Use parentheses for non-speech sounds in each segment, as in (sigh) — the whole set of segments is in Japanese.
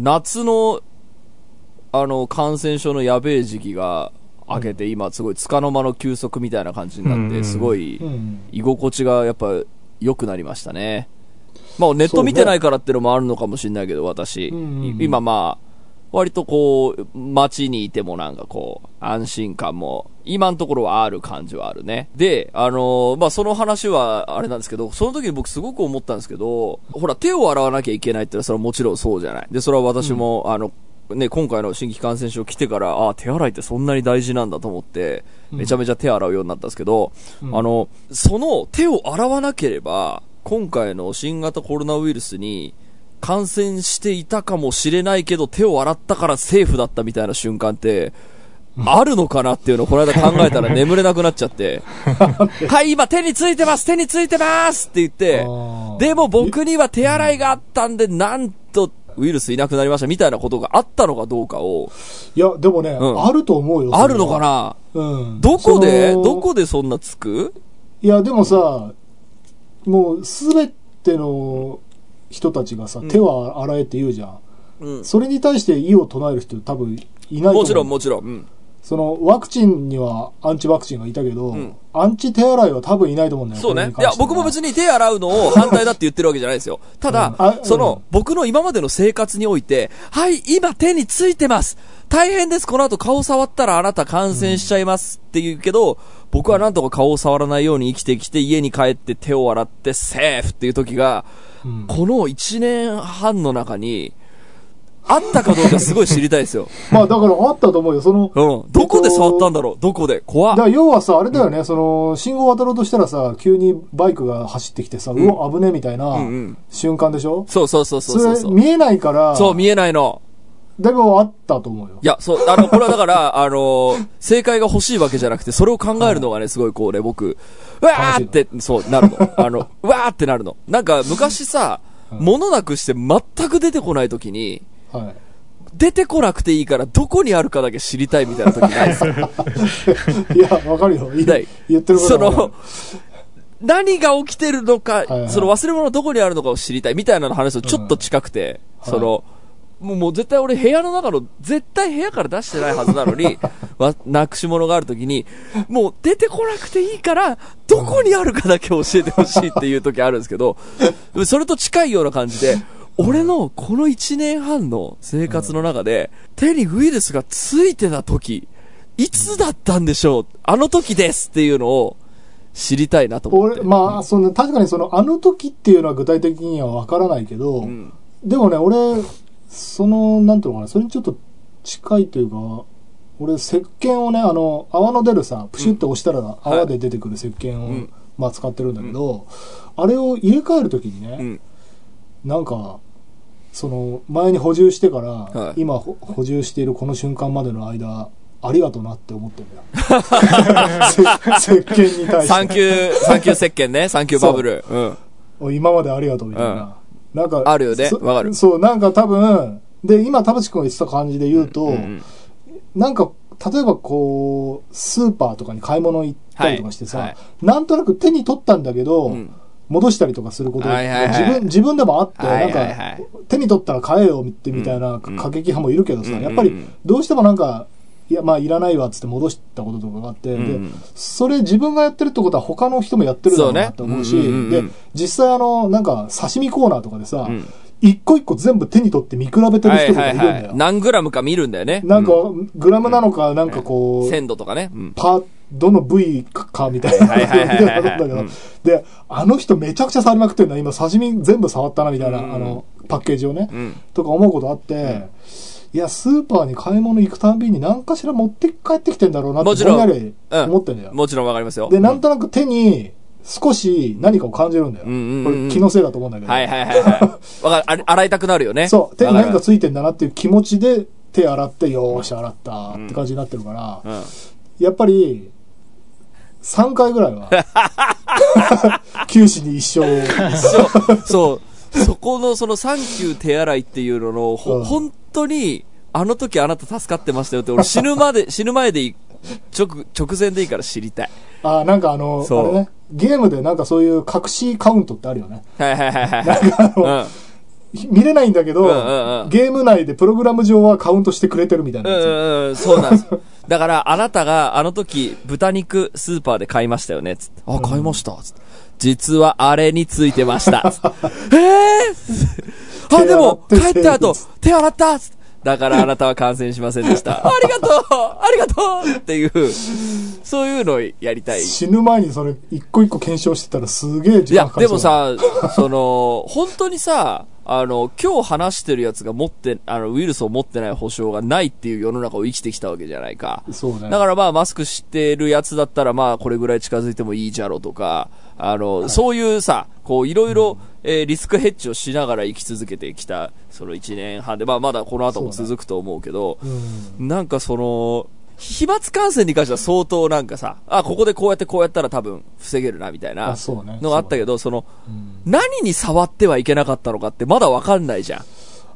夏の、あの、感染症のやべえ時期が明けて、今すごい束の間の休息みたいな感じになって、うんすごいうん。居心地がやっぱ良くなりましたね。まあネット見てないからっていうのもあるのかもしれないけど、私。今まあ、割とこう、街にいてもなんかこう、安心感も、今のところはある感じはあるね。で、あのーまあ、その話はあれなんですけど、その時に僕すごく思ったんですけど、ほら、手を洗わなきゃいけないってのはそれはもちろんそうじゃない。で、それは私も、あの、ね、今回の新規感染症来てから、ああ、手洗いってそんなに大事なんだと思って、めちゃめちゃ手洗うようになったんですけど、うんあの、その手を洗わなければ、今回の新型コロナウイルスに感染していたかもしれないけど、手を洗ったからセーフだったみたいな瞬間って、あるのかなっていうのをこの間考えたら眠れなくなっちゃって、(laughs) はい、今手についてます手についてますって言って、でも僕には手洗いがあったんで、なんとウイルスいなくなりましたみたいなことがあったのかどうかを、いや、でもね、うんあると思うよ。あるのかな？なうん。どこでどこでそんなつく？いや、でもさ、もうすべての人たちがさ、うん手は洗えって言うじゃん。うん。それに対して異を唱える人多分いないと思う。もちろんもちろん。うん。その、ワクチンにはアンチワクチンがいたけど、うんアンチ手洗いは多分いないと思うんだよそうね。いや、僕も別に。に手洗うのを反対だって言ってるわけじゃないですよ。ただ、うんあその、うん僕の今までの生活において、はい、今手についてます。大変です。この後顔触ったらあなた感染しちゃいますって言うけど、僕はなんとか顔を触らないように生きてきて家に帰って手を洗ってセーフっていう時が、うんこの1年半の中に、あったかどうかすごい知りたいですよ。(laughs) まあだからあったと思うよ。その、うん。どこで触ったんだろう？どこで？怖っだから要はさ、あれだよね、その、信号渡ろうとしたらさ、急にバイクが走ってきてさ、うわ、危ねえみたいなうんうん瞬間でしょ？そうそうそうそうそうそう。それ見えないから、そう、見えないの。だいぶあったと思うよい。や、そう、あの、これはだから、(laughs) あの、正解が欲しいわけじゃなくて、それを考えるのがね、すごいこうね、僕、うわーって、そう、なるの。あの、(laughs) うわーってなるの。なんか、昔さ、物なくして全く出てこない時に、はい。出てこなくていいから、どこにあるかだけ知りたいみたいな時ないですか？(laughs) いや、わかるよ。いない。言ってることその、何が起きてるのか、いはいその忘れ物どこにあるのかを知りたいみたいなの話とちょっと近くて、うんその、もうもう絶対俺部屋の中の、絶対部屋から出してないはずなのに、(laughs) わなくし物があるときに、もう出てこなくていいから、どこにあるかだけ教えてほしいっていう時あるんですけど、それと近いような感じで、俺のこの1年半の生活の中で、手にウイルスがついてた時、いつだったんでしょう？あの時ですっていうのを知りたいなと思って。俺、まあ、その、確かにその、あの時っていうのは具体的にはわからないけど、うん。でもね、俺、その、なんていうのかな、それにちょっと近いというか、俺、石鹸をね、あの、泡の出るさ、プシュって押したら泡で出てくる石鹸を、うん。まあ使ってるんだけど、あれを入れ替えるときにね、うん。なんか、その、前に補充してから、はい今ほ補充しているこの瞬間までの間、ありがとうなって思ってんだよ。(laughs) せ石鹸に対して。サンキュー、サンキュー石鹸ね、サンキューバブル。うん。お今までありがとうみたいな。なんか、あるよねそわかるそう、なんか多分、で、今、田淵君が言ってた感じで言うと、うんなんか、例えばこう、スーパーとかに買い物行ったりとかしてさ、はいはいなんとなく手に取ったんだけど、うん戻したりとかすること自分、自分でもあって、なんか、手に取ったら買えよってみたいなうん。過激派もいるけどさ、うん。やっぱりどうしてもなんか、いや、まあ、いらないわっつって戻したこととかがあって、でうん、それ自分がやってるってことは他の人もやってるだろうなって思うし、で、実際あの、なんか、刺身コーナーとかでさうん、一個一個全部手に取って見比べてるはい人とかはいるんだよ。い。何グラムか見るんだよね。なんかう、グラムなのか、なんかこう、鮮度とかね。うん。パどの部位かみたいな。はいはいはいはいはいだけどうんで、あの人めちゃくちゃ触りまくってるな。今刺身全部触ったなみたいな、うんあの、パッケージをね。うん。とか思うことあって、いや、スーパーに買い物行くたんびに何かしら持って帰ってきてんだろうなって、ぼんやり思ってんだよ。もちろんわかりますよ。で、なんとなく手に少し何かを感じるんだよ。これ気のせいだと思うんだけど。はいはいはいはい。(laughs) わかる。洗いたくなるよね。そう、手に何かついてんだなっていう気持ちで手洗って、よーし、洗ったって感じになってるから、うん。やっぱり、3回ぐらいは、(laughs) 九死に一生を。そう、そう。そこのそのサンキュー手洗いっていうのの、ほ、うん本当に、あの時あなた助かってましたよって、俺死ぬまで、死ぬ前で直、直前でいいから知りたい。あ、なんかあの、あれね、ゲームでなんかそういう隠しカウントってあるよね。はいはいはいはい。うん。見れないんだけど、うんうんうんゲーム内でプログラム上はカウントしてくれてるみたいなやつ。うんうんうん、そうなんです。だから、あなたがあの時、豚肉スーパーで買いましたよね、つって。あ、買いました、つって。実はあれについてました。つって (laughs) えー、あ、でも、帰った後、手洗ったつってだからあなたは感染しませんでした。(laughs) ありがとうありがとうっていう、そういうのをやりたい。死ぬ前にそれ一個一個検証してたらすげえいや時間かか、りそうでもさ、その、本当にさ、あの、今日話してるやつが持って、あの、ウイルスを持ってない保証がないっていう世の中を生きてきたわけじゃないか。そうね。だからまあ、マスクしてるやつだったらまあ、これぐらい近づいてもいいじゃろとか、あの、そういうさ、こう、いろいろ、えーリスクヘッジをしながら生き続けてきた、その1年半で、まあ、まだこの後も続くと思うけど、うん。なんかその、飛沫感染に関しては相当なんかさ、あ、ここでこうやってこうやったら多分防げるなみたいなのがあったけど、その、うん何に触ってはいけなかったのかってまだわかんないじゃん。あ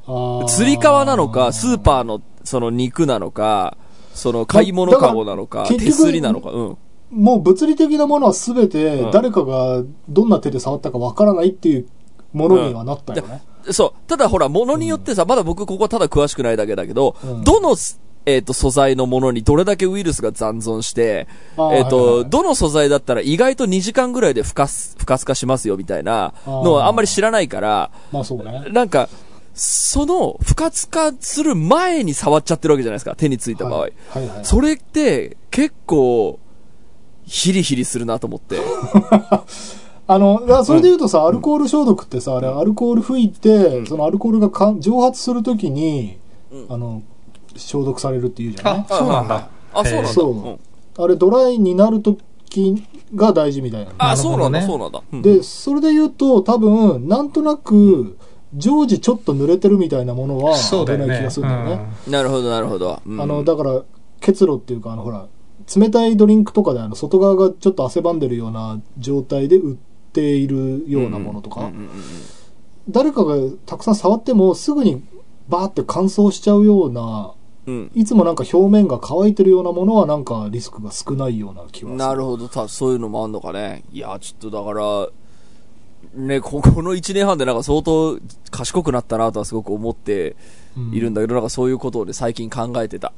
ー釣り革なのか、スーパーのその肉なのか、その買い物カゴなのか、手すりなのか、うん。もう物理的なものは全てうん誰かがどんな手で触ったかわからないっていうものにはなったよね。そう。ただほら、物によってさ、まだ僕ここただ詳しくないだけだけど、うんどの、えっ、と、素材のものにどれだけウイルスが残存して、えっ、と、はいはいどの素材だったら意外と2時間ぐらいで不活、不活化しますよみたいなのはあんまり知らないから、まあそうね。なんか、その不活化する前に触っちゃってるわけじゃないですか、手についた場合。はいはいはい。それって結構、ヒリヒリするなと思って。(laughs) あの、それで言うとさ、アルコール消毒ってさ、あれ、アルコール吹いて、そのアルコールがか蒸発するときに、あの、消毒されるっていうじゃない？あ、そうなんだ。あ、そうなんだ。そううんあれ、ドライになるときが大事みたいなの。あ、そうなんだ、そうなんだ。うんで、それで言うと、多分、なんとなく、常時ちょっと濡れてるみたいなものは、そう危ない気が。するんだよね。なるほど、なるほど。うんあの、だから、結露っていうか、あの、ほら、冷たいドリンクとかで、あの、外側がちょっと汗ばんでるような状態で売っているようなものとか、誰かがたくさん触っても、すぐにバーって乾燥しちゃうような、うんいつもなんか表面が乾いてるようなものは、なんかリスクが少ないような気はする。なるほど、たそういうのもあんのかね。いや、ちょっとだから、ね、こ (laughs) この1年半でなんか相当賢くなったなとはすごく思っているんだけど、なんかそういうことをね、最近考えてた。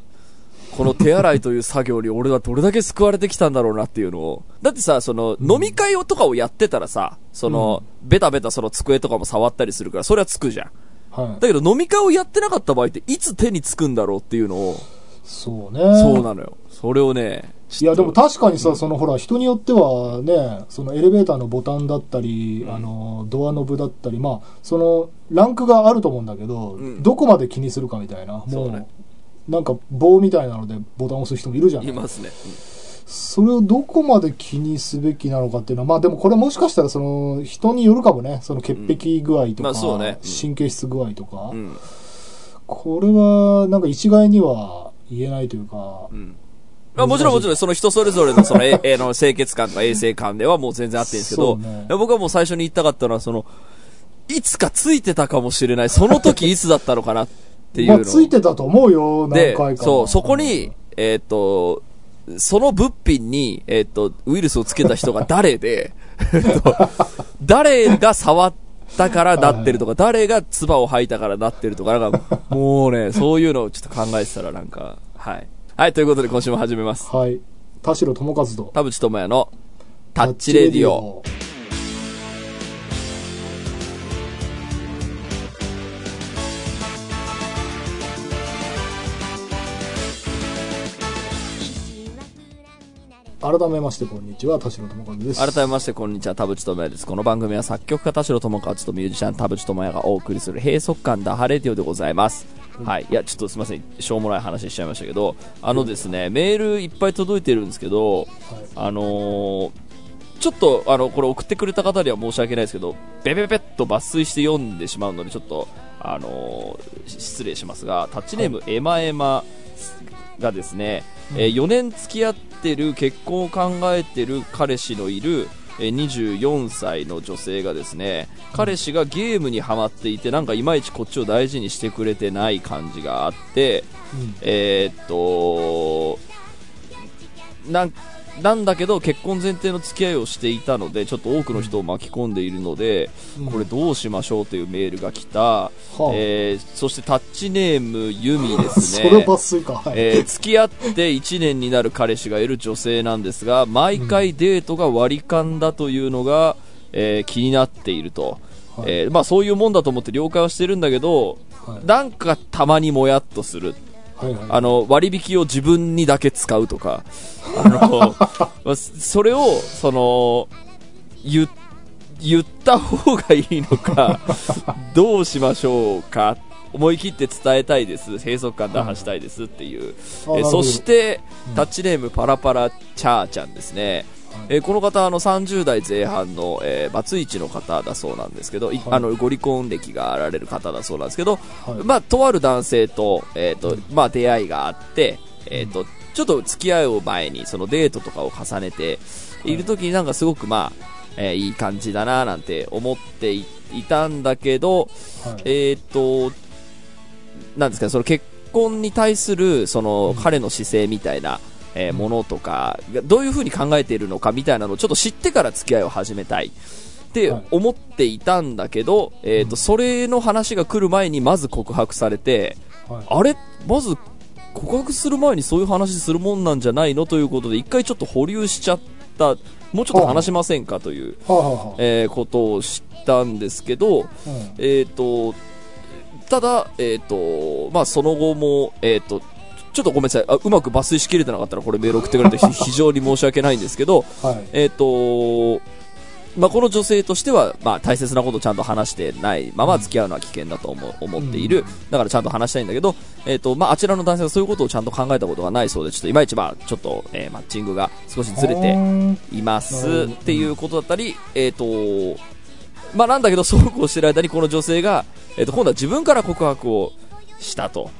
この手洗いという作業に俺はどれだけ救われてきたんだろうなっていうのを。だってさ、その、飲み会をとかをやってたらさ、その、ベタベタその机とかも触ったりするから、それはつくじゃん。はい。だけど飲み会をやってなかった場合っていつ手につくんだろうっていうのを、そうね。そうなのよ。それをね、いや、でも確かにさ、そのほら、人によってはね、そのエレベーターのボタンだったり、あの、ドアノブだったり、まあ、その、ランクがあると思うんだけど、うんどこまで気にするかみたいな、もう、ねなんか棒みたいなのでボタンを押す人もいるじゃん。いますね。それをどこまで気にすべきなのかっていうのは、まあでもこれもしかしたらその、人によるかもね、その潔癖具合とか、まあそうねうん神経質具合とか、うん。うん。これはなんか一概には言えないというか、うん。まあもちろんもちろん、その人それぞれのその、え、(laughs) えの清潔感とか衛生感ではもう全然あってんですけど、ね僕はもう最初に言いたかったのは、その、いつかついてたかもしれない、その時いつだったのかなっていうの。まあついてたと思うよ、何で回、か。そう、そこに、えーっと、その物品に、えーっと、ウイルスをつけた人が誰で、えっと誰が触ったからなってるとか、誰が唾を吐いたからなってるとか、なんか、もうね、そういうのをちょっと考えてたらなんか、はい。はい、ということで今週も始めます。はい。田代智和と、田淵智也のタッチレディオ。。改めましてこんにちは、田代智和です。改めましてこんにちは、田淵智也です。この番組は作曲家田代智和とミュージシャン田淵智也がお送りする閉塞感ダハレディオでございます。はい。いや、ちょっとすみません。しょうもない話しちゃいましたけど、あのですね、メールいっぱい届いてるんですけど、あのーちょっと、あの、これ送ってくれた方には申し訳ないですけど、ベベベッと抜粋して読んでしまうので、ちょっと、あのー失礼しますが、タッチネーム、エマエマがですね、えー4年付き合ってる結婚を考えてる彼氏のいる、えー24歳の女性がですね彼氏がゲームにはまっていてなんかいまいちこっちを大事にしてくれてない感じがあってうん。えーっとなんなんだけど結婚前提の付き合いをしていたのでちょっと多くの人を巻き込んでいるので、うん。これどうしましょうというメールが来た、はあ。えーそしてタッチネームユミです (laughs) そねれ抜粋か。はい。えー付き合って1年になる彼氏がいる女性なんですが毎回デートが割り勘だというのが、えー気になっていると、はい。えーまあ、そういうもんだと思って了解はしてるんだけどはい。なんかたまにもやっとするはいはい。あの割引を自分にだけ使うとか。あのまあそれをその言言った方がいいのか (laughs) どうしましょうか思い切って伝えたいです閉塞感打破したいですっていう、あなるほど。えそして、うんタッチネームパラパラチャーちゃんですね、はいえーこの方あの30代前半の、えーバツイチの方だそうなんですけど、いはい。あのご離婚歴があられる方だそうなんですけど、はい。まあ、とある男性と,、えーとまあ、出会いがあって、えーとちょっと付き合いを前にそのデートとかを重ねてい。る時になんかすごく、まあえーいい感じだななんて思っていいたんだけど、はい。えっ、となんですかその結婚に対するそのうん。彼の姿勢みたいな、えーものとかがどういうふうに考えているのかみたいなのをちょっと知ってから付き合いを始めたい。ってはい。思っていたんだけど、えーとそれの話が来る前にまず告白されてはい。あれ？まず告白する前にそういう話するもんなんじゃないの？ということで一回ちょっと保留しちゃった。もうちょっと話しませんかという、はえーことを知ったんですけど、うん。えー、とただ、えーとまあ、その後も、えー、とちょっとごめんなさい。あうまく抜粋しきれてなかったらこれメール送ってくれてひ (laughs) 非常に申し訳ないんですけど、はい。えーとまあ、この女性としては、まあ、大切なことをちゃんと話してないまま付き合うのは危険だと思う思っている、だからちゃんと話したいんだけど、えーとまあ、あちらの男性はそういうことをちゃんと考えたことがないそうでちょっといまいち、まあ、ちょっと、えーマッチングが少しずれてうんいますっていうことだったり、えっ、と、まあなんだけど、そうこうしてる間にこの女性が、えっ、と、今度は自分から告白をしたと。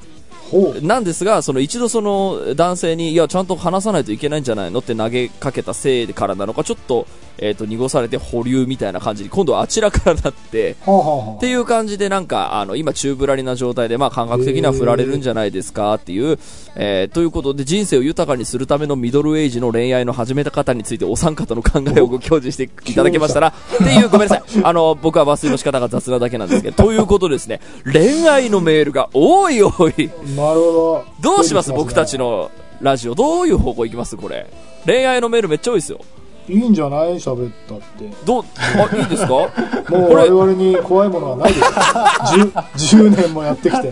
なんですが、その一度その男性に、いや、ちゃんと話さないといけないんじゃないのって投げかけたせいからなのか、ちょっと、えっ、と、濁されて保留みたいな感じに、今度はあちらからなって、っていう感じでなんか、あの、今、宙ぶらりな状態で、まあ、感覚的には振られるんじゃないですかっていう、えーということで、人生を豊かにするためのミドルエイジの恋愛の始めた方について、お三方の考えをご教示していただけましたら、っていう、ごめんなさい。あの、僕は抜粋の仕方が雑なだけなんですけど、ということですね、恋愛のメールが多い多い。なるほど。どうします僕たち。のラジオ？どういう方向行きますこれ？恋愛のメールめっちゃ多いですよ。いいんじゃない？喋ったって。どう、あ、いいですか？(laughs) もう我々に怖いものはないですよ。10, 10年もやってきて。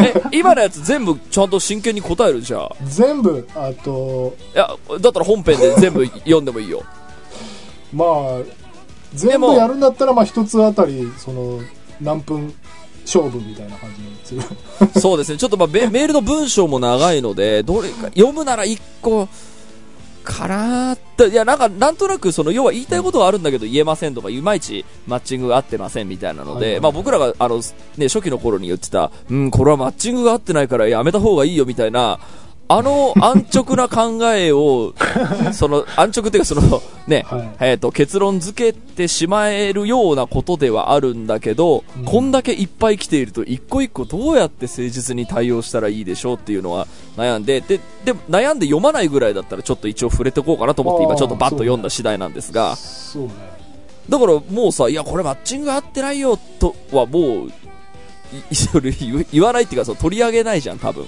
え、今のやつ全部ちゃんと真剣に答える？じゃあ。全部、あと、いや、だったら本編で全部読んでもいいよ。まあ、全部やるんだったら、まあ一つあたり、その、何分勝負みたいな感じにする。そうですね。ちょっとまあメメールの文章も長いので、どれか、読むなら1個、かなーって、いや、なんか、なんとなく、その、要は言いたいことはあるんだけど言えませんとか、いまいちマッチングが合ってませんみたいなので、はいはいまあ僕らが、あの、ね、初期の頃に言ってた、うん、これはマッチングが合ってないからやめた方がいいよみたいな、あの安直な考えを、(laughs) その、安直っていうか、その、ね、はいえっ、と、結論付けてしまえるようなことではあるんだけど、うんこんだけいっぱい来ていると、一個一個どうやって誠実に対応したらいいでしょうっていうのは悩んで、で、で、悩んで読まないぐらいだったらちょっと一応触れてこうかなと思って、今ちょっとバッと読んだ次第なんですが、ね。だからもうさ、いや、これマッチング合ってないよとはもう、言わないっていうか、その取り上げないじゃん、多分。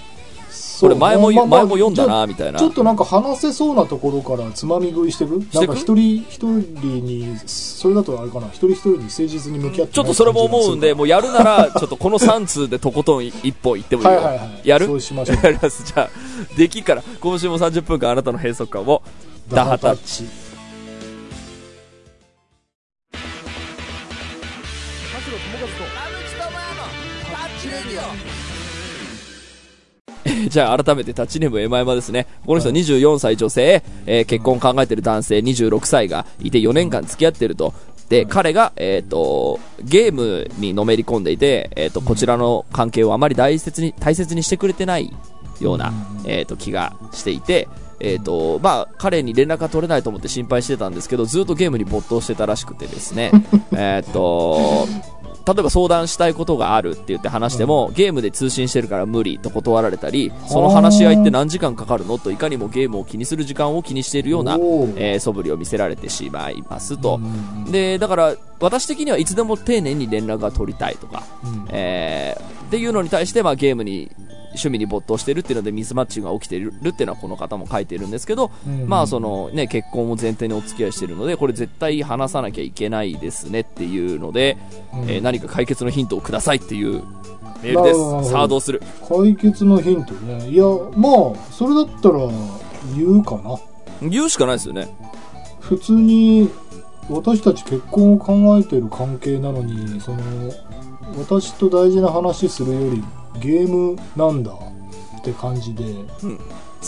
これ前も、まあまあ前も読んだな、みたいな。ちょっとなんか話せそうなところからつまみ食いしてくしてくなんか一人一人に、それだとあれかな、一人一人に誠実に向き合ってちょっとそれも思うんで、もうやるなら、ちょっとこの3通でとことん一本いってもいいよ。はい。やる？そうしましょう。(laughs) やります。じゃあ、できっから、今週も30分間あなたの閉塞感を、ダハタッチ。(laughs) じゃあ改めてタッチネームエマエマですね。この人は24歳女性、えー結婚を考えている男性。26歳がいて4年間付き合ってると。で、彼が、えっ、と、ゲームにのめり込んでいて、えっ、と、こちらの関係をあまり大切に、大切にしてくれてないような、えっ、と、気がしていて、えっ、と、まあ、彼に連絡が取れないと思って心配してたんですけど、ずっとゲームに没頭してたらしくてですね、(laughs) えっと、例えば相談したいことがあるって言って話しても、ゲームで通信してるから無理と断られたり、その話し合いって何時間かかるのといかにもゲームを気にする時間を気にしているような、えー素振りを見せられてしまいますと。うん。で、だから、私的にはいつでも丁寧に連絡が取りたいとか、うん。えーっていうのに対して、まあ、ゲームに、趣味に没頭してるっていうのでミスマッチが起きてるっていうのはこの方も書いてるんですけど、うんまあそのね、結婚を前提にお付き合いしてるので、これ絶対話さなきゃいけないですねっていうので、うんえー何か解決のヒントをくださいっていうメールです。さあどうする解決のヒントね。いや、まあ、それだったら言うかな。言うしかないですよね。普通に私たち結婚を考えてる関係なのにその私と大事な話するよりゲームなんだって感じで、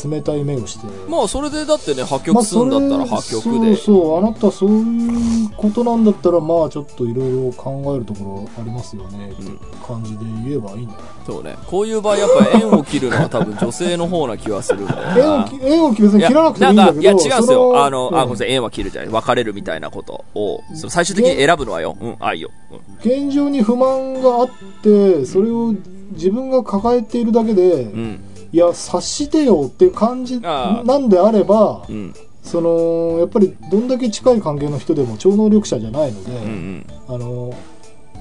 冷たい目をして、まあそれでだってね、破ま局あするんだったら破局で。そうそうあなたそういうことなんだったらまあちょっといろいろ考えるところありますよねって感じで言えばいいんだよ、そうね。こういう場合やっぱ縁を切るのは多分女性の方な気はするんだよな。縁をき縁を別に切らなくていいんだけどいや、違うんですよ。そあの、あ、ごめんなさいい、縁は切るじゃない。別れるみたいなことを、最終的に選ぶのはよ。うん、愛よ。うん現状に不満があってそれを自分が抱えているだけで、うん。いや察してよっていう感じなんであればうん。そのやっぱりどんだけ近い関係の人でも超能力者じゃないので、うんうん。あの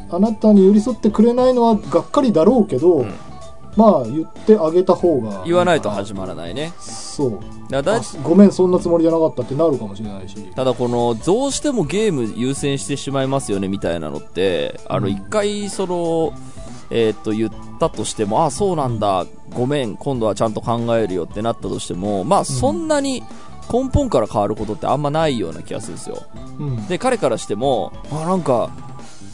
あなたに寄り添ってくれないのはがっかりだろうけど、うんまあ言ってあげた方が言わないと始まらないね。そうだだあごめんそんなつもりじゃなかったってなるかもしれないしただこの、どうしてもゲーム優先してしまいますよねみたいなのって、あの、うん一回、その、えーっと、言ったとしても、あ、そうなんだ、ごめん、今度はちゃんと考えるよってなったとしても、まあ、そんなに根本から変わることってあんまないような気がするんですよ。うんで、彼からしても、あ、なんか、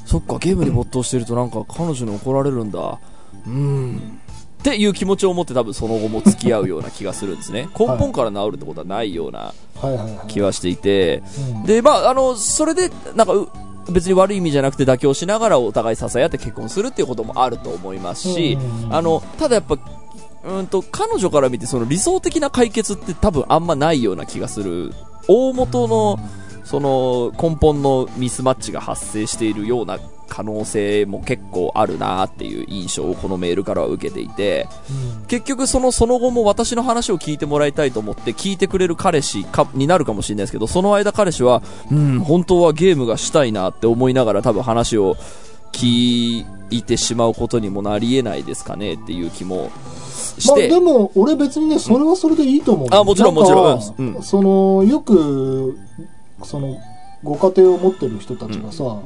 そっか、ゲームに没頭してるとなんか彼女に怒られるんだ。うーん。っていう気持ちを持って多分その後も付き合うような気がするんですね。根本から治るってことはないような気はしていて、うんで、まあ、あの、それで、なんか、う別に悪い意味じゃなくて妥協しながらお互い支え合って結婚するっていうこともあると思いますしあの、ただやっぱ、うんと、彼女から見てその理想的な解決って多分あんまないような気がする。大元の、その根本のミスマッチが発生しているような可能性も結構あるなっていう印象をこのメールからは受けていて、うん。結局そのその後も私の話を聞いてもらいたいと思って聞いてくれる彼氏かになるかもしれないですけど、その間彼氏は、うん、本当はゲームがしたいなって思いながら多分話を聞いてしまうことにもなり得ないですかねっていう気もして、まあでも俺別にねそれはそれでいいと思う、あもちろんもちろん。うん。そのよくそのご家庭を持ってる人たちがさ、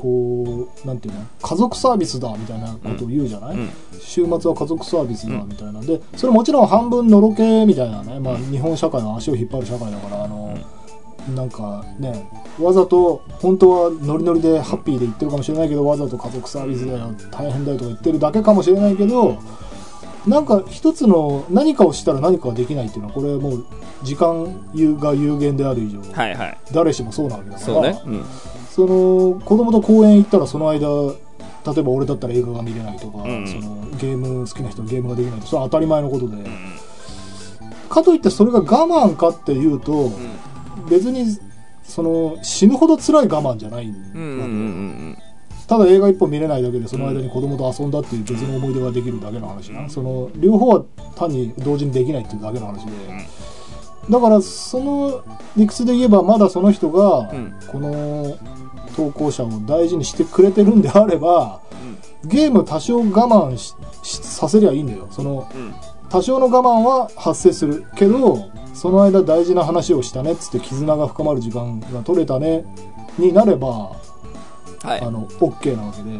こうなんていうの？家族サービスだみたいなことを言うじゃない、うん。週末は家族サービスだみたいなでそれもちろん半分のろけみたいなね、まあ、日本社会の足を引っ張る社会だからあの、なんかねわざと本当はノリノリでハッピーで言ってるかもしれないけどわざと家族サービスだよ大変だよとか言ってるだけかもしれないけどなんか一つの何かをしたら何かができないっていうのはこれもう時間が有限である以上。はいはい。誰しもそうなわけだから。そうね。うん。その子供と公園行ったらその間例えば俺だったら映画が見れないとか、うん。そのゲーム好きな人はゲームができないとそれは当たり前のことで、かといってそれが我慢かっていうと、別にその死ぬほど辛い我慢じゃないんだうんうんうんうん。ただ映画一本見れないだけでその間に子供と遊んだっていう別の思い出ができるだけの話な、その両方は単に同時にできないっていうだけの話で、だからその理屈で言えばまだその人がうんこの投稿者を大事にしてくれてるんであればゲーム多少我慢させりゃいいんだよその。多少の我慢は発生するけどその間大事な話をしたねっつって絆が深まる時間が取れたねになればはいあ。の OK なわけで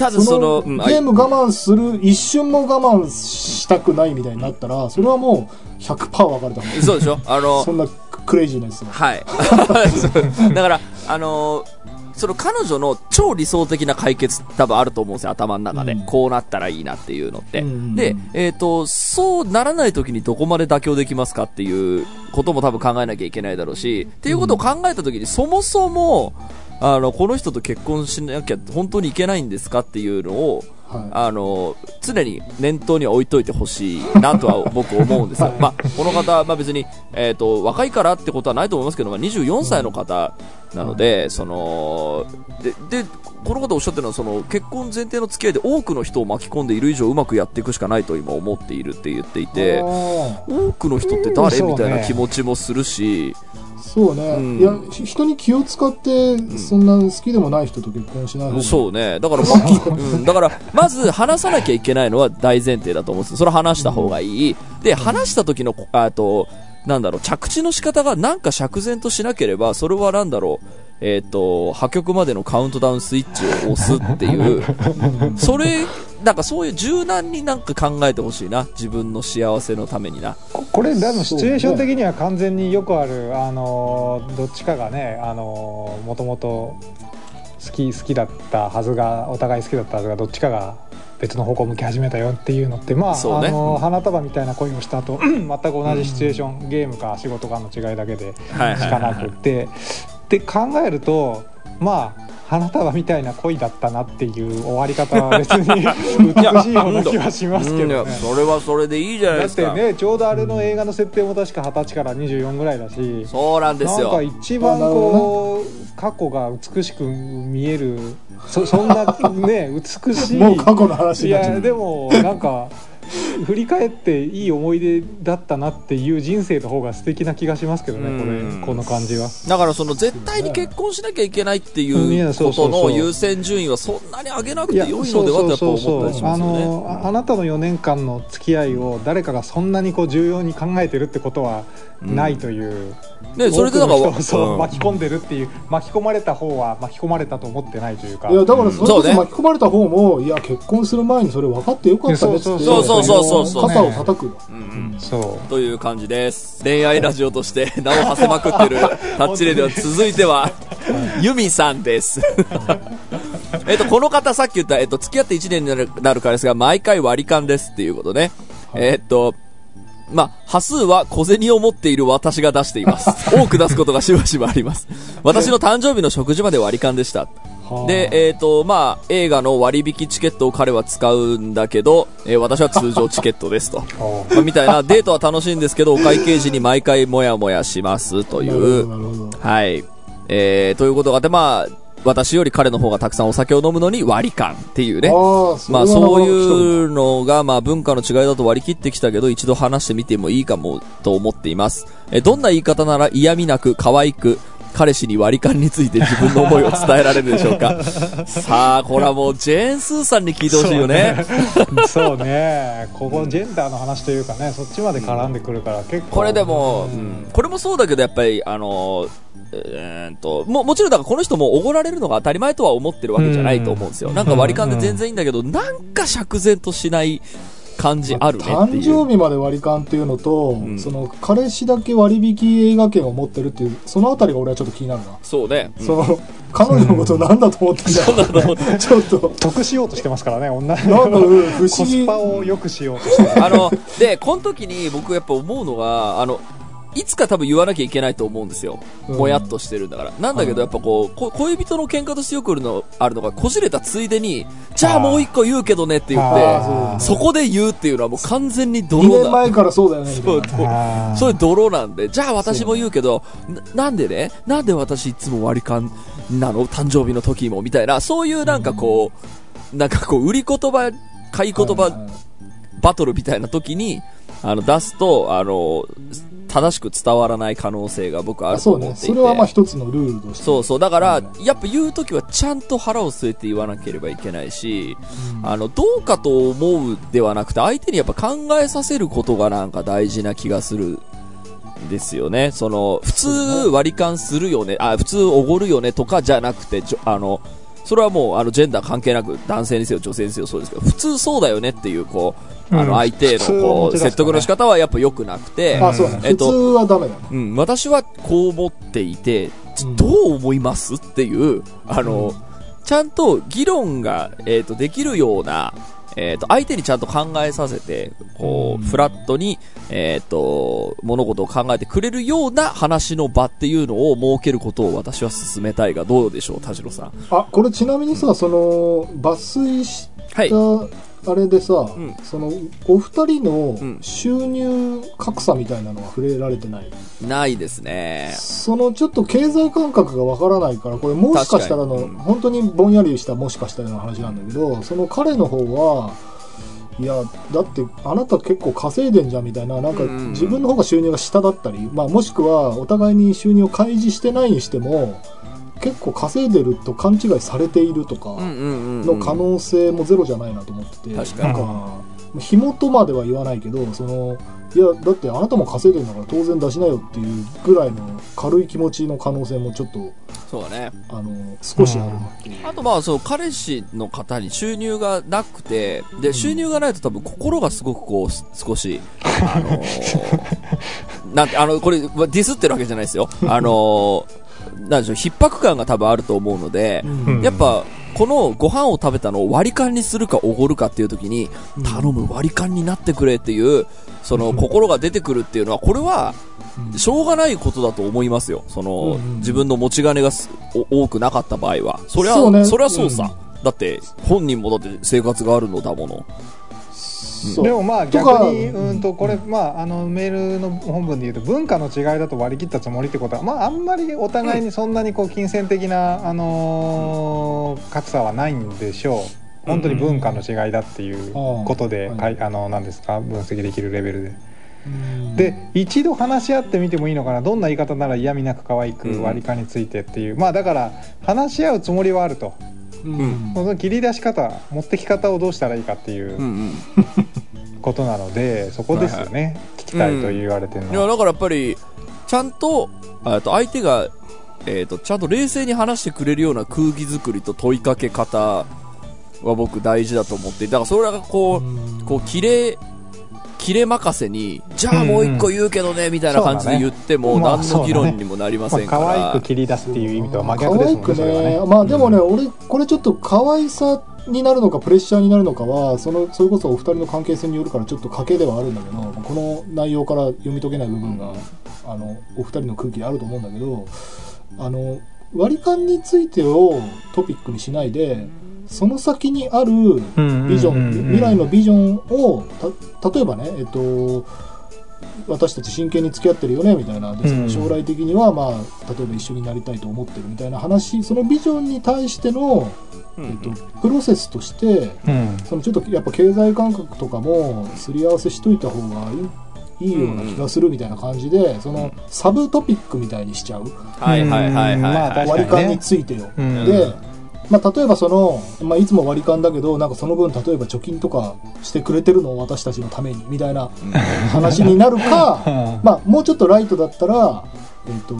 ただその、うんゲーム我慢する一瞬も我慢したくないみたいになったらそれはもう100%分かれたもんそうでしょ？あの (laughs) そ、んなクレイジーなやつははい。(laughs) だから、あのーその彼女の超理想的な解決多分あると思うんですよ、頭の中で。うんこうなったらいいなっていうのって。うんで、えっ、と、そうならない時にどこまで妥協できますかっていうことも多分考えなきゃいけないだろうし、っていうことを考えた時にそもそも、あの、この人と結婚しなきゃ本当にいけないんですかっていうのを、はあの、常に念頭には置いといてほしいなとは (laughs) 僕思うんですよ。まあ、この方、まあ別に、えっ、と、若いからってことはないと思いますけど、まあ24歳の方なので、その、で、で、この方おっしゃってるのは、その、結婚前提の付き合いで多くの人を巻き込んでいる以上うまくやっていくしかないと今思っているって言っていて、あ多くの人って誰？みたいな気持ちもするし、ーそうね、うん。いやひ人に気を使ってそんな好きでもない人と結婚しない方がそうね。だから、う。ん、だから、まず話さなきゃいけないのは大前提だと思うんです。それは話した方がいい。で、話した時の、あと、なんだろう、着地の仕方がなんか釈然としなければ、それはなんだろう、えっ、と、破局までのカウントダウンスイッチを押すっていう、(laughs) それ、なんかそういう柔軟になんか考えてほしいな。自分の幸せのためにな。ここれでもシチュエーション的には完全によくある、あのーどっちかがね、あのーもともと好き好きだったはずがお互い好きだったはずがどっちかが別の方向を向き始めたよっていうのってまあ、ね。あのー花束みたいな恋をした後全く同じシチュエーション、ゲームか仕事かの違いだけではいしかなくって。って考えるとまあ花束みたいな恋だったなっていう終わり方は別に (laughs) 美しいような気はしますけどね。それはそれでいいじゃないだってですか。ねちょうどあれの映画の設定も確か二十歳から24ぐらいだしそうなんですよなんか。一番こう過去が美しく見えるそそんなね美しい (laughs) もう過去の話いになっちゃうやでもなんか (laughs) 振り返っていい思い出だったなっていう人生の方が素敵な気がしますけどねこうん。れこの感じは。だからその絶対に結婚しなきゃいけないっていうことそうそうそう。の優先順位はそんなに上げなくて良いのではとやっぱ思ったりしまあすよね。のああなたの4年間の付き合いを誰かがそんなにこう重要に考えてるってことはないという、ね、それでだから巻き込んでるっていう巻き込まれた方は巻き込まれたと思ってないというか。いやだからそれこそ巻き込まれた方も、いや結婚する前にそれ分かってよかったねっつってそうそうそうそうそう肩を叩くよ、うんうんそうという感じです。恋愛ラジオとして名を馳せまくってるタッチレでは続いては、ユミさんです。えっと、この方さっき言った、えっと、付き合って1年になるなるからですが、毎回割り勘ですっていうことね。えっと、まあ、端数は小銭を持っている私が出しています。(laughs) 多く出すことがしばしばあります。私の誕生日の食事まで割り勘でした。はあで、えっ、と、まあ、映画の割引チケットを彼は使うんだけど、えー私は通常チケットですと。まあみたいな、デートは楽しいんですけど、お会計時に毎回モヤモヤしますという。はい。えー、ということがあって、まあ、私より彼の方がたくさんお酒を飲むのに割り勘っていうね。まあそういうのがまあ文化の違いだと割り切ってきたけど一度話してみてもいいかもと思っています。えどんな言い方なら嫌味なく可愛く彼氏に割り勘について自分の思いを伝えられるでしょうか (laughs) さあ、これはもうジェーン・スーさんに聞いてほしいよね。そうねここジェンダーの話というかねそっちまで絡んでくるから結構これでも、うんこれもそうだけどやっぱりあのえーっとももちろんだからこの人もおごられるのが当たり前とは思ってるわけじゃないと思うんですよ。なんか割り勘で全然いいんだけど、なんか釈然としない感じあるねって誕いう。生日まで割り勘っていうのと、ん。その彼氏だけ割引映画券を持ってるっていうそのあたりが俺はちょっと気になるな、そうね。うん。その彼女のことなんだと思ってんだよ、(laughs) ちょっと。得しようとしてますからね女。なんかうん不コ思議。スパを良くしようとしてあの、で、この時に僕やっぱ思うのが、あの、いつか多分言わなきゃいけないと思うんですよ。うん。もやっとしてるんだから。なんだけどやっぱこう、こ恋人の喧嘩としてよくあるのあるのが、こじれたついでに、じゃあもう一個言うけどねって言あっーて、そこで言うっていうのはもう完全に2泥だ。年前からそうだよねそいうそれ泥なんで、じゃあ私も言うけど、ななんでね？なんで私いつも割り勘なの？誕生日の時もみたいな、そういうなんかこう、なんかこう、売り言葉、買い言葉、バトルみたいな時に、あの、出すと、あの、正しく伝わらない可能性が僕はああるとそうねそ思っていて。れはまあ一つのルールとしてそうそう。だから、やっぱ言うときはちゃんと腹を据えて言わなければいけないし、あの、どうかと思うではなくて、相手にやっぱ考えさせることがなんか大事な気がする。ですよね。その、普通割り勘するよね、あ、普通おごるよねとかじゃなくて、ちょあの、それはもう、あの、ジェンダー関係なく、男性にせよ、女性にせよそうですけど、普通そうだよねっていう、こう、あうん。の、相手の、こう、説得の仕方はやっぱ良くなくて、あそうだね、えっと普通はダメだね。うん、私はこう思っていて、どう思いますっていう、あの、ちゃんと議論が、えっ、と、できるような、えっ、と、相手にちゃんと考えさせて、こう、うんフラットに、えっ、と、物事を考えてくれるような話の場っていうのを設けることを私は進めたいが、どうでしょう、田代さん。あこれちなみにさその抜粋しはい。たあれでさ、ん。そのお二人うん。の収入格差みたいなのは触れられてない、ないですね。そのちょっと経済感覚がわからないからこれもしかしたらの、うん。本当にぼんやりしたもしかしたらの話なんだけどその彼の方はいやだってあなた結構稼いでんじゃんみたいななんか自分の方が収入が下だったり、まあ、もしくはお互いに収入を開示してないにしても結構稼いでると勘違いされているとか。の可能性もゼロじゃないなと思ってて、確かにな紐とまでは言わないけどそのいやだってあなたも稼いでるんだから当然出しなよっていうぐらいの軽い気持ちの可能性もちょっとそうだね。あの少しあるなっていう。あとまあそう、彼氏の方に収入がなくて、で、収入がないと多分心がすごくこう、す少し、あのー (laughs) なんて、あの、これ、ディスってるわけじゃないですよ。あのーなんでしょう、逼迫感が多分あると思うので、うんやっぱ、このご飯を食べたのを割り勘にするかおごるかっていう時に、頼む割り勘になってくれっていう、その (laughs) 心が出てくるっていうのは、これは、しょうがないことだと思いますよ。その、うん自分の持ち金が多くなかった場合は。そりゃ、そうねそりゃそうさ。だって、本人もだって生活があるのだもの。でもまあ逆にうんとこれまああのメールの本文で言うと文化の違いだと割り切ったつもりってことはまああんまりお互いにそんなにこう金銭的なあのー格差はないんでしょう。本当に文化の違いだっていうことでうんはいあの何ですか分析できるレベルで。うん。で一度話し合ってみてもいいのかな。どんな言い方なら嫌味なく可愛く割り勘についてっていう、まあだから話し合うつもりはあると。うん。その切り出し方持ってき方をどうしたらいいかっていう。うんうん。ことなのでそこですよね、聞きたいと言われてるいや、のは、だからやっぱり、ちゃんと、あと相手が、えっ、と、ちゃんと冷静に話してくれるような空気作りと問いかけ方は僕大事だと思って、だからそれがこう、うん。こう、切れ、切れ任せに、じゃあもう一個言うけどね、みたいな感じで言っても、ね何の議論にもなりままあ、せんから。可愛く切り出すっていう意味とは真逆ですもんねね。まあでもね、俺これちょっと可愛さになるのかプレッシャーになるのかはそのそれこそお二人の関係性によるからちょっと賭けではあるんだけどこの内容から読み解けない部分があのお二人の空気であると思うんだけどあの割り勘についてをトピックにしないでその先にあるビジョン、未来のビジョンをた例えばね、えっと、私たち真剣に付き合ってるよねみたいなでその将来的には、まあ、例えば一緒になりたいと思ってるみたいな話そのビジョンに対しての、うんえっと、プロセスとしてうん。そのちょっとやっぱ経済感覚とかもすり合わせしといた方がいいいいような気がするみたいな感じで、そのサブトピックみたいにしちゃう。はいはいはいはい、割り勘についてよ。うん。で、まあ、例えばその、まあ、いつも割り勘だけどなんかその分例えば貯金とかしてくれてるの私たちのためにみたいな話になるか、う (laughs) んまあ、もうちょっとライトだったら、えっと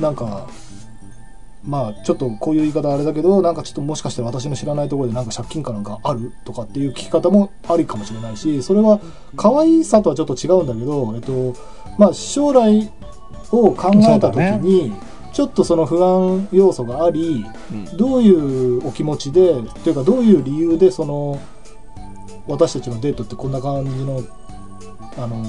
なんかまあちょっとこういう言い方あれだけどなんかちょっともしかして私の知らないところでなんか借金かなんかあるとかっていう聞き方もありかもしれないしそれは可愛さとはちょっと違うんだけど、えっとまあ、将来を考えた時に、ちょっとその不安要素がありうん。どういうお気持ちでというかどういう理由でその私たちのデートってこんな感じのあの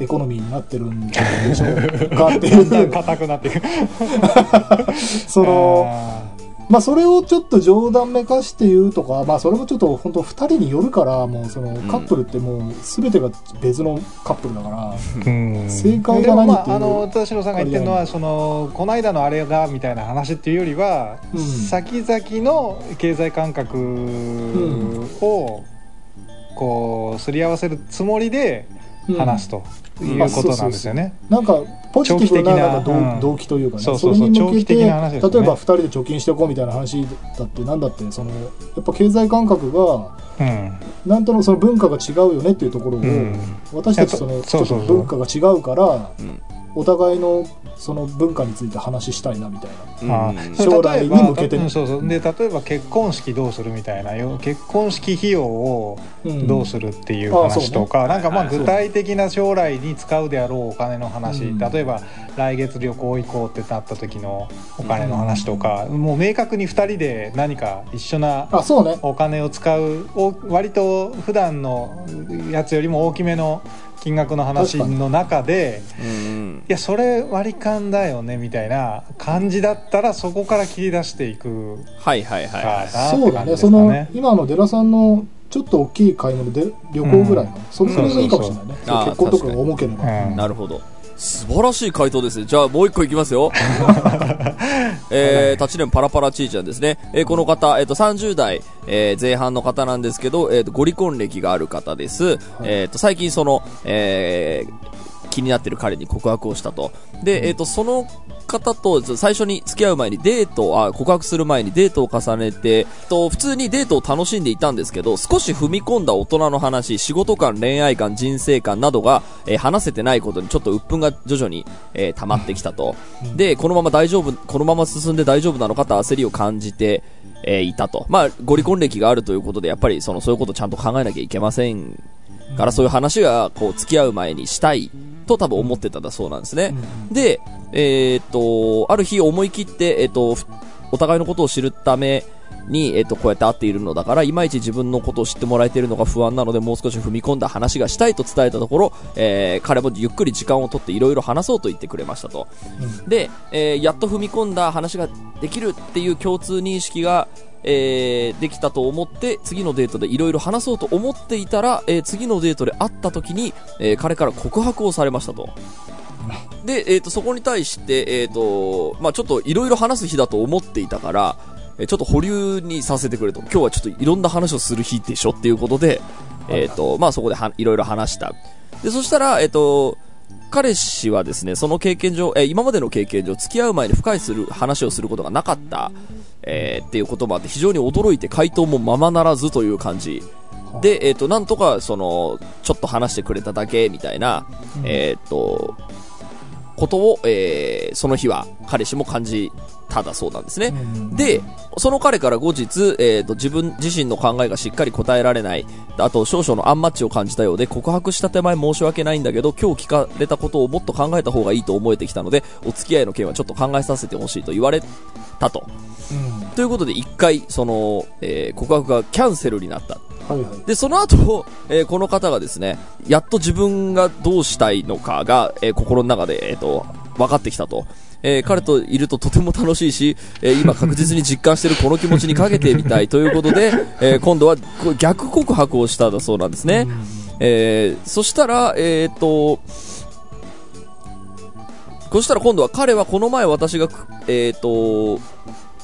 エコノミーになってるんでしょうかっていう。(laughs) 硬くなっていく (laughs) そのあまあそれをちょっと冗談めかして言うとかまあそれもちょっと本当2人によるからもうそのカップルってもう全てが別のカップルだから、ーうん。正解でもまが何っていうああの田代さんが言ってるのはそのこの間のあれがみたいな話っていうよりは、うん。先々の経済感覚をこうすり合わせるつもりでうん話すということなんですよね。なんかポジティブななんか動機というかね。そうそうそうれに向けて例えば2人で貯金しておこうみたいな話だってなんだってそのやっぱ経済感覚がうん。なんとなくその文化が違うよねっていうところを、うん。私たちそのちょっと文化が違うからうんお互いのその文化について話したいなみたいな。うん。将来に向けて。うんそうそう。で例えば結婚式どうするみたいなよ。結婚式費用をうんどうするっていうああそうね。話とか、なんかまあ具体的な将来に使うであろうお金の話、うん。例えば来月旅行行こうってなった時のお金の話とか、もう明確に2人で何か一緒なあそうね。お金を使うお割と普段のやつよりも大きめの金額の話の中でうんいやそれ割り勘だよねみたいな感じだったらそこから切り出していくはいはいはい。そうだね。その。今のデラさんのちょっと大きい買い物で旅行ぐらいの、それぐらいがいいかもしれないね、そうそうそう。結婚とかが重ければ、うんなるほど。素晴らしい回答ですね。じゃあもう一個いきますよ。(laughs) えー、立ち年パラパラチーちゃんですね。えーこの方、えっ、と、30代、えー前半の方なんですけど、えっ、と、ご離婚歴がある方です。えっ、と、最近その、えー気になってる彼に告白をしたと。で、えっ、と、その方と最初に付き合う前にデートを、あ、告白する前にデートを重ねて、と、普通にデートを楽しんでいたんですけど、少し踏み込んだ大人の話、仕事観、恋愛観、人生観などが、えー話せてないことにちょっと鬱憤が徐々に、えー溜まってきたと。で、このまま大丈夫、このまま進んで大丈夫なのかと焦りを感じて、えーいたと。まあ、ご離婚歴があるということで、やっぱりその、そういうことをちゃんと考えなきゃいけませんから、そういう話が、こう、付き合う前にしたいと多分思ってたんだそうなんですね。で、えーっと、ある日思い切って、えーっと、ふお互いのことを知るために、えーっと、こうやって会っているのだから、いまいち自分のことを知ってもらえているのが不安なので、もう少し踏み込んだ話がしたいと伝えたところ、えー彼もゆっくり時間をとっていろいろ話そうと言ってくれましたと。で、えーやっと踏み込んだ話ができるっていう共通認識が、えーできたと思って、次のデートでいろいろ話そうと思っていたら、えー次のデートで会った時に、えー彼から告白をされましたと。で、えっ、と、そこに対して、えっ、と、まあちょっといろいろ話す日だと思っていたから、えーちょっと保留にさせてくれと。今日はちょっといろんな話をする日でしょっていうことで、えっ、と、まあそこではいろいろ話した。で、そしたら、えっ、と、彼氏はですね、その経験上、えー今までの経験上、付き合う前に深いする話をすることがなかった、えーっていうこともあって、非常に驚いて回答もままならずという感じ。で、えっ、と、なんとか、その、ちょっと話してくれただけ、みたいな、えっ、と、ことを、えーその日は彼氏も感じただそうなんですね。うんで、その彼から後日、えーと、自分自身の考えがしっかり答えられない、あと少々のアンマッチを感じたようで、告白した手前申し訳ないんだけど、今日聞かれたことをもっと考えた方がいいと思えてきたので、お付き合いの件はちょっと考えさせてほしいと言われたと。うんということで、一回、その、えー告白がキャンセルになった。はいはいで、その後、えーこの方がですね、やっと自分がどうしたいのかが、えー心の中で、えっ、と、分かってきたと。えー彼といるととても楽しいし、えー今確実に実感しているこの気持ちにかけてみたいということで、えー今度は逆告白をしただそうなんですね。えーそしたら、えっ、と、そしたら今度は彼はこの前私がく、えっ、と、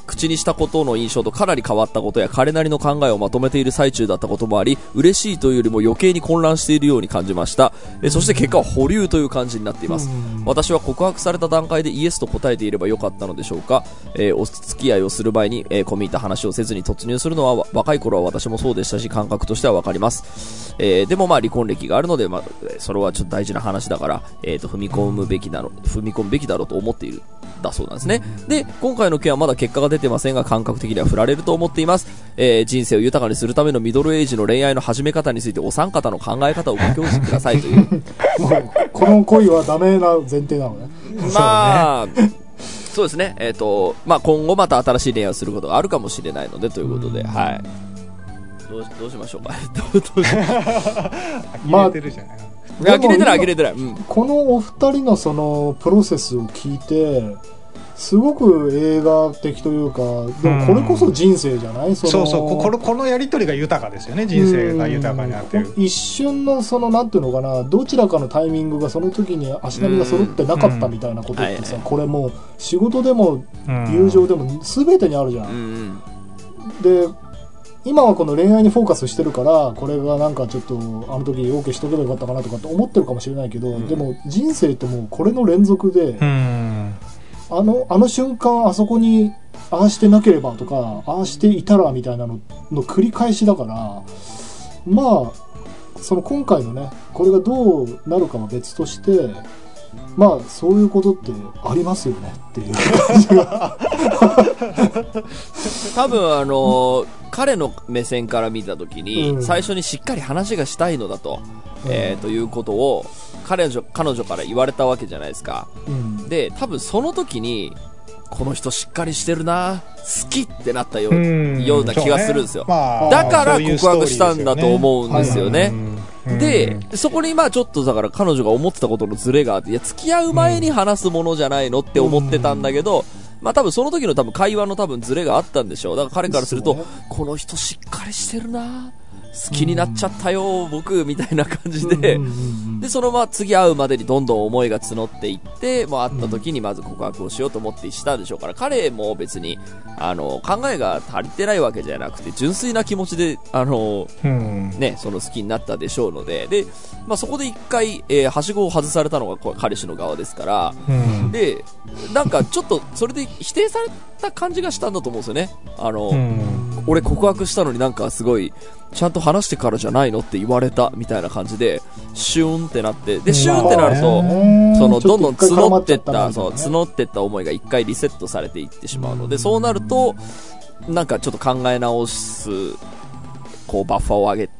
口にしたことの印象とかなり変わったことや彼なりの考えをまとめている最中だったこともあり嬉しいというよりも余計に混乱しているように感じました。えそして結果は保留という感じになっています。うん。私は告白された段階でイエスと答えていればよかったのでしょうか、えーお付き合いをする前に、えー込み入った話をせずに突入するのはわ若い頃は私もそうでしたし感覚としてはわかります、えーでもまあ離婚歴があるので、まあ、えーそれはちょっと大事な話だから、えーと踏み込むべきだろ踏み込むべきだろうと思っている。だそうなんですね。で今回の件はまだ結果が出てませんが感覚的には振られると思っています、えー人生を豊かにするためのミドルエイジの恋愛の始め方についてお三方の考え方をご教示くださいというこの恋はダメな前提なのね (laughs) まあ、そうですね。えっ、と、まあ今後また新しい恋愛をすることがあるかもしれないのでということで、はい。どうしどうしましょうか。(laughs) どうどうしまあ呆れてるじゃない、呆れてない呆れてない。うん。このお二人のそのプロセスを聞いてすごく映画的というかでもこれこそ人生じゃない、そうそう。ここのこのやり取りが豊かですよね人生が豊かになってる。うん。一瞬のそのなんていうのかなどちらかのタイミングがその時に足並みが揃ってなかったみたいなことってさ、うん。これもう仕事でもうん友情でも全てにあるじゃん、うんうん。で今はこの恋愛にフォーカスしてるからこれがなんかちょっとあの時 OK しとけばよかったかなとかって思ってるかもしれないけど、ん。でも人生ってもうこれの連続で、うんあのあの瞬間あそこにああしてなければとかああしていたらみたいなのの繰り返しだからまあその今回のねこれがどうなるかは別としてまあそういうことってありますよねっていう。感じが多分あのー彼の目線から見たときに、うん。最初にしっかり話がしたいのだと、えーということを彼女彼女から言われたわけじゃないですか。うんで、多分その時に、この人しっかりしてるな、好きってなったよう,、うんような気がするんですよ。ねまあだから告白したんだと思うんですよね。うんで、そこにまあちょっとだから彼女が思ってたことのズレがあって、いや、付き合う前に話すものじゃないのって思ってたんだけど、まあ多分その時の多分会話の多分ズレがあったんでしょう。だから彼からすると、この人しっかりしてるな好きになっちゃったよ、僕、みたいな感じで、で、そのまま次会うまでにどんどん思いが募っていって、もう会った時にまず告白をしようと思ってしたでしょうから、彼も別に、あの、考えが足りてないわけじゃなくて、純粋な気持ちで、あの、うん。ね、その好きになったでしょうので、で、まあ、そこで一回、えーはしごを外されたのがこ彼氏の側ですから、うん。で、なんかちょっとそれで否定された感じがしたんだと思うんですよね。あの、うん。俺告白したのになんかすごい、ちゃんと話してからじゃないのって言われたみたいな感じで、シューンってなって、で、シューンってなると、ね。その、どんどん募ってった、そう、募ってった思いが一回リセットされていってしまうの。で、そうなると、なんかちょっと考え直す、こう、バッファーを上げ、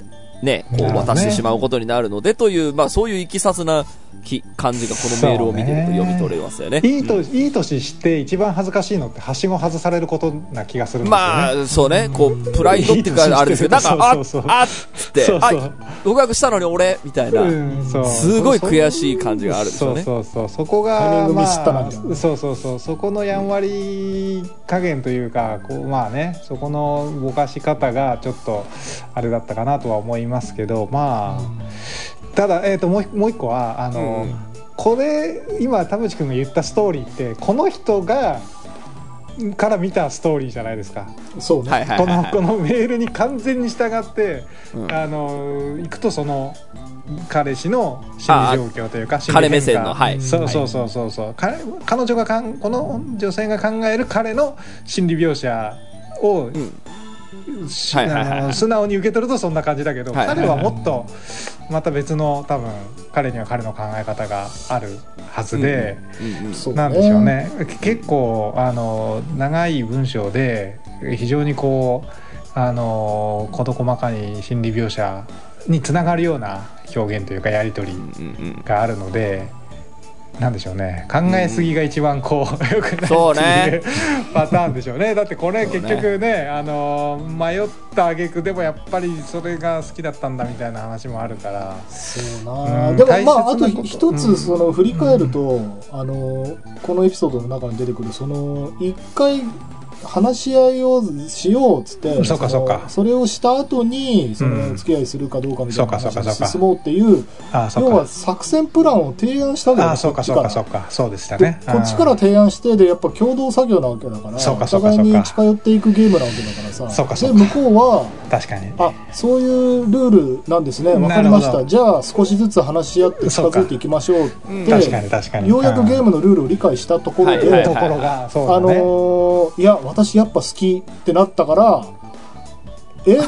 ね、こう渡してしまうことになるので、という、まあそういういきさつなき感じがこのメールを見てると読み取れますよね。いいと、うんいい年して一番恥ずかしいのってはしご外されることな気がするんですよね。まあ、そうね、こう、プライドっていうか、あれですけど、なんか、ああっつってそう、そう。あ、告白したのに俺みたいな。うんそう。すごい悔しい感じがあるでしょうね。そうそうそう。そこがまあそうそうそう。そこのやんわり加減というかこうまあねそこのぼかし方がちょっとあれだったかなとは思いますけどまあただ、えー、ともう一もう一個はあの、うんこれ今田淵君が言ったストーリーってこの人がから見たストーリーじゃないですか。そうね、はいはいこはいはい。のこのメールに完全に従って、うん。あの行くとその彼氏の心理状況というか心理彼目線のはい。そうそうそうそうそう。彼彼女がかんこの女性が考える彼の心理描写を、うん。しはいはいはい素直に受け取るとそんな感じだけど、はいはいはい彼はもっとまた別の多分彼には彼の考え方があるはずで。うんうんなんでしょうね結構あの長い文章で非常にこうあの事細かに心理描写につながるような表現というかやり取りうんうんがあるので。なんでしょうね。考えすぎが一番こう、よくないそうねっていう (laughs) パターンでしょうね。だってこれ結局ねあの迷った挙句でもやっぱりそれが好きだったんだみたいな話もあるから。そううなんでもまああと一うん。つその振り返ると、あのこのエピソードの中に出てくるその一回話し合いをしようっつってそうかのそうか。それをした後にそうん。の付き合いするかどうかみたいなそうかそうかそうか。話に進もうっていうあそうか。要は作戦プランを提案したわけだよ。あそうかそうか。そうかそうでしたね。でこっちから提案してでやっぱ共同作業なわけだからお互いに近寄っていくゲームなわけだからさ。そうかそうか。で向こうは確かに。あそういうルールなんですね。わかりました。じゃあ少しずつ話し合って近づいていきましょうってうん。確かに確かに。ようやくゲームのルールを理解したところで、あのいや私やっぱ好きってなったからえ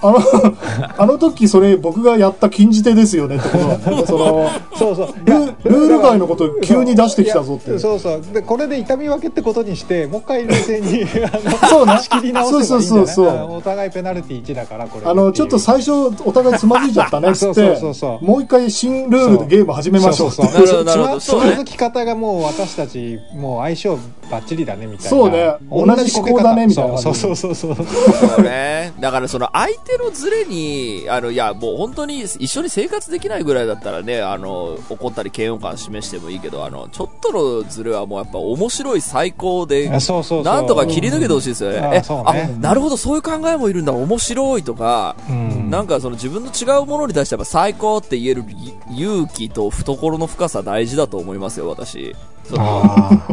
あの (laughs) あの時それ僕がやった禁じ手ですよねってことなんだ。よ (laughs) ねそのそうそう。ルルール外のこと急に出してきたぞって。そうそう。でこれで痛み分けってことにしてもう一回冷静に (laughs) あのそうね。仕切り直せばいいんじゃない？そうそうそうそう。あお互いペナルティ1だからこれ。あのちょっと最初お互いつまずいちゃったねっつっそうてそうそう。そうもう一回新ルールでゲーム始めましょうって。そうそうそう。つそうね。まずき方がもう私たちもう相性バッチリだねみたいな。そうね。同じ思考だねみたいなそうそうそうそうそう。そうね。だからその相手のズレに、あの、いや、もう本当に一緒に生活できないぐらいだったらね、あの、怒ったり嫌悪感示してもいいけど、あの、ちょっとのズレはもうやっぱ面白い最高で、あそうそうそうなんとか切り抜けてほしいですよね。うんあえ、そうねあ、なるほど、そういう考えもいるんだ、面白いとか、うんなんかその自分の違うものに対してやっぱ最高って言える勇気と懐の深さ大事だと思いますよ、私。その、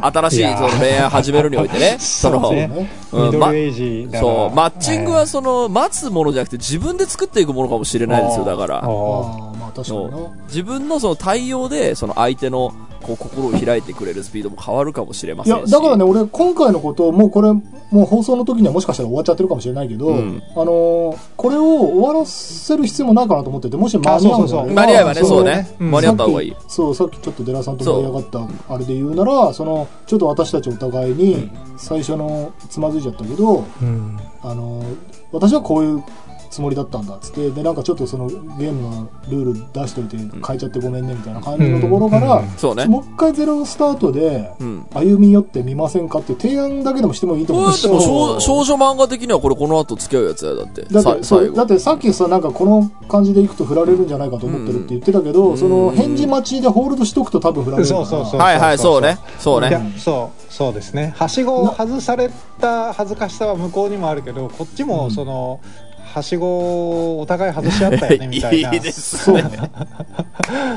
あ新しいその恋愛始めるにおいてね、その、そうんそう、マッチングはその、待つものじゃなくて自分で作っていくものかもしれないですよ、だから。まあ確かにな。自分のその対応で、その相手の、こう、心を開いてくれるスピードも変わるかもしれまいせんし。やだからね俺今回のことをもうこれもう放送の時にはもしかしたら終わっちゃってるかもしれないけど、うん。あのーこれを終わらせる必要もないかなと思っててもし間に合うんであれば。間に合えばね、そうそうね。うん間に合った方がいい。そうさっきちょっとデラさんと盛り上がったあれで言うならそのちょっと私たちお互いに最初のつまずいちゃったけど、うん。あの私はこういうつもりだったんだっつってでなんかちょっとそのゲームのルール出しといて変えちゃってごめんねみたいな感じのところから、うんそうね。もう一回ゼロスタートでうん。歩み寄ってみませんかっていう提案だけでもしてもいいと思うこうやってもう少少女漫画的にはこれこの後付き合うやつやだって。さだってそ。うだってさっきさなんかこの感じでいくと振られるんじゃないかと思ってるって言ってたけど、うんその返事待ちでホールドしとくと多分振られるからそうそうそうはいはい、そうね。そうね。そうそうですねはしごを外された恥ずかしさは向こうにもあるけどこっちもその、はしごをお互い外し合ったよねみたいな。(laughs) いいですそう。ね。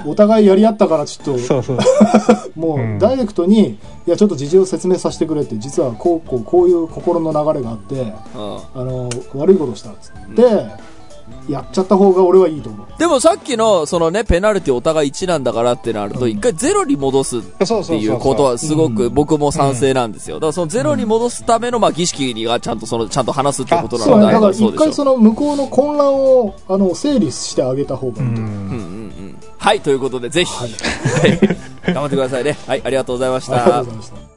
お互いやり合ったからちょっと、そうそう (laughs) もうん。うダイレクトに、いや、ちょっと事情を説明させてくれって、実はこう、こう、こういう心の流れがあって、うん。あの、悪いことしたっつって、やっちゃった方が俺はいいと思う。でもさっきの、そのね、ペナルティお互い1なんだからってなると、うん一回ゼロに戻すっそうそうていそうそううことはすごうんく僕も賛成なんですよ。だからそのゼロに戻すための、まあ儀式にはちゃんとその、ちゃんと話すってことなそうね。ので、だから一回その向こうの混乱を、あの、整理してあげた方がういいと思う。うんうんうん。はい、ということで、ぜひ、はい。はい、頑張ってくださいね。はい、ありがとうございましたありがとうご。ざいました。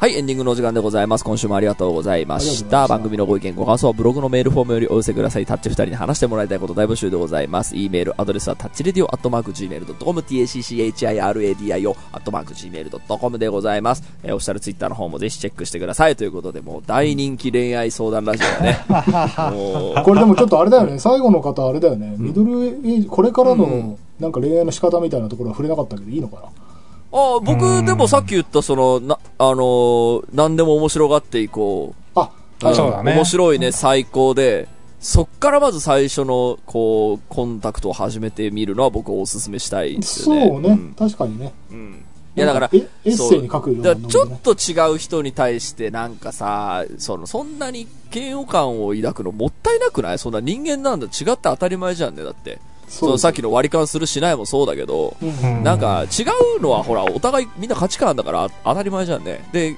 はい、エンディングのお時間でございます。今週もありがとうございました。番組のご意見、ご感想はブログのメールフォームよりお寄せください。タッチ二人に話してもらいたいこと大募集でございます。e メールアドレスはタッチレディオアットマーク Gmail.com、tacchiradio アットマーク Gmail.com でございます。えー、オフィシャルツイッターの方もぜひチェックしてください。ということで、もう大人気恋愛相談ラジオだね。(laughs) これでもちょっとあれだよね、最後の方あれだよね、ミドルエイジ、これからうのなんか恋愛の仕方みたいなところは触れなかったけどいいのかな？あ僕、でもさっき言った、その、な、あのー何でも面白がっていこう。あ、んそうだね面白いね、最高で、そっからまず最初の、こう、コンタクトを始めてみるのは僕おすすめしたいですそよね。うね、ん確かにね。うんいやだから、エエッセイに書くようなだからちょっと違う人に対してなんかさ、その、そんなに嫌悪感を抱くのもったいなくない？そんな人間なんだ。違って当たり前じゃんね、だって。そのさっきの割り勘するしないもそうだけど、なんか違うのはほら、お互いみんな価値観だから当たり前じゃんね。で、うん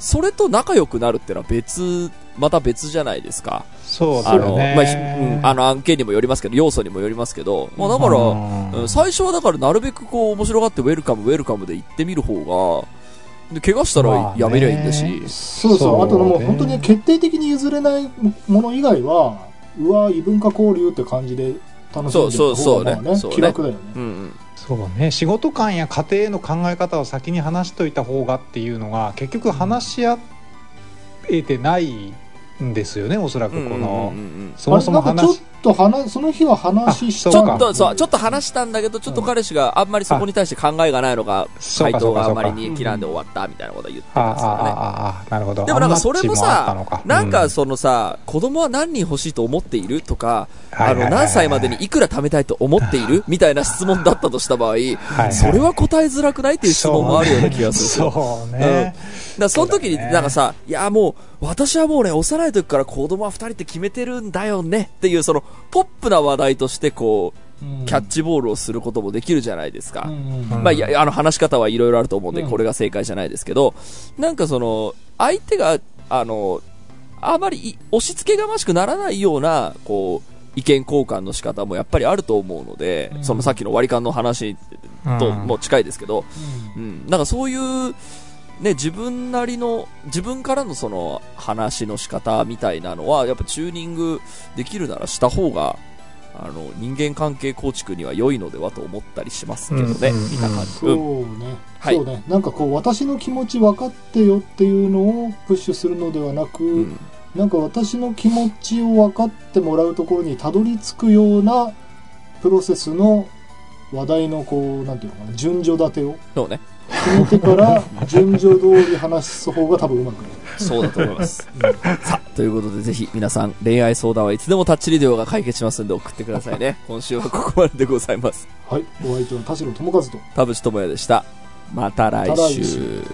それと仲良くなるってのは別、また別じゃないですか。そうだあの、よねまあひ、うん、あの案件にもよりますけど、要素にもよりますけど、まあだから、最初はだからなるべくこう面白がってウェルカムウェルカムで行ってみる方が、で、怪我したらやめりゃいいんだし、そうそう。そうあともうね本当に決定的に譲れないもの以外は、うわ、異文化交流って感じで楽しんでそうそうた方がまあねそうねそうね気楽だよね。うんうん。そうね仕事観や家庭への考え方を先に話しといた方がっていうのが結局話し合えてないんですよねおそらくこの、そもそもあれなんかちょ話っと話、その日は話しあちょたんだっと、そう、ちょっと話したんだけど、ちょっと彼氏があんまりそこに対して考えがないのか回答があんまりに嫌んで終わったみたいなことは言ってますからね。ああああなるほど。でもなんかそれもさなんかうそのさ、子供は何人欲しいと思っているとか、あの、何歳までにいくら貯めたいと思っている (laughs) みたいな質問だったとした場合、それは答えづらくないっていう質問もあるような気がする。(laughs) そうね、だからその時になんかさ、いやもう、私はもうね、幼い時から子供は二人って決めてるんだよねっていう、その、ポップな話題としてこう、うん。キャッチボールをすることもできるじゃないですか。うんうん。うん。まあ、いや、あの、話し方はいろいろあると思うんで、うん。これが正解じゃないですけど、なんかその、相手が、あの、あまりい押し付けがましくならないような、こう、意見交換の仕方もやっぱりあると思うので、うん。そのさっきの割り勘の話とうん。も近いですけど、うん。うん、なんかそういう、ね、自分なりの、自分からのその話の仕方みたいなのは、やっぱチューニングできるならした方が、あの、人間関係構築には良いのではと思ったりしますけどね、うんみたいな感じ。そううんね、はいそうね。なんかこう、私の気持ち分かってよっていうのをプッシュするのではなく、うんなんか私の気持ちを分かってもらうところにたどり着くようなプロセスの話題のこう、なんていうのかな、順序立てをそうね。決めてから順序通り話す方が多分うまくいく。そうだと思います。さあ、ということでぜひ皆さん恋愛相談はいつでもタッチリデオが解決しますんで送ってくださいね。今週はここまででございます。はい。お相手は田代智和と。田淵智也でした。また来また来週週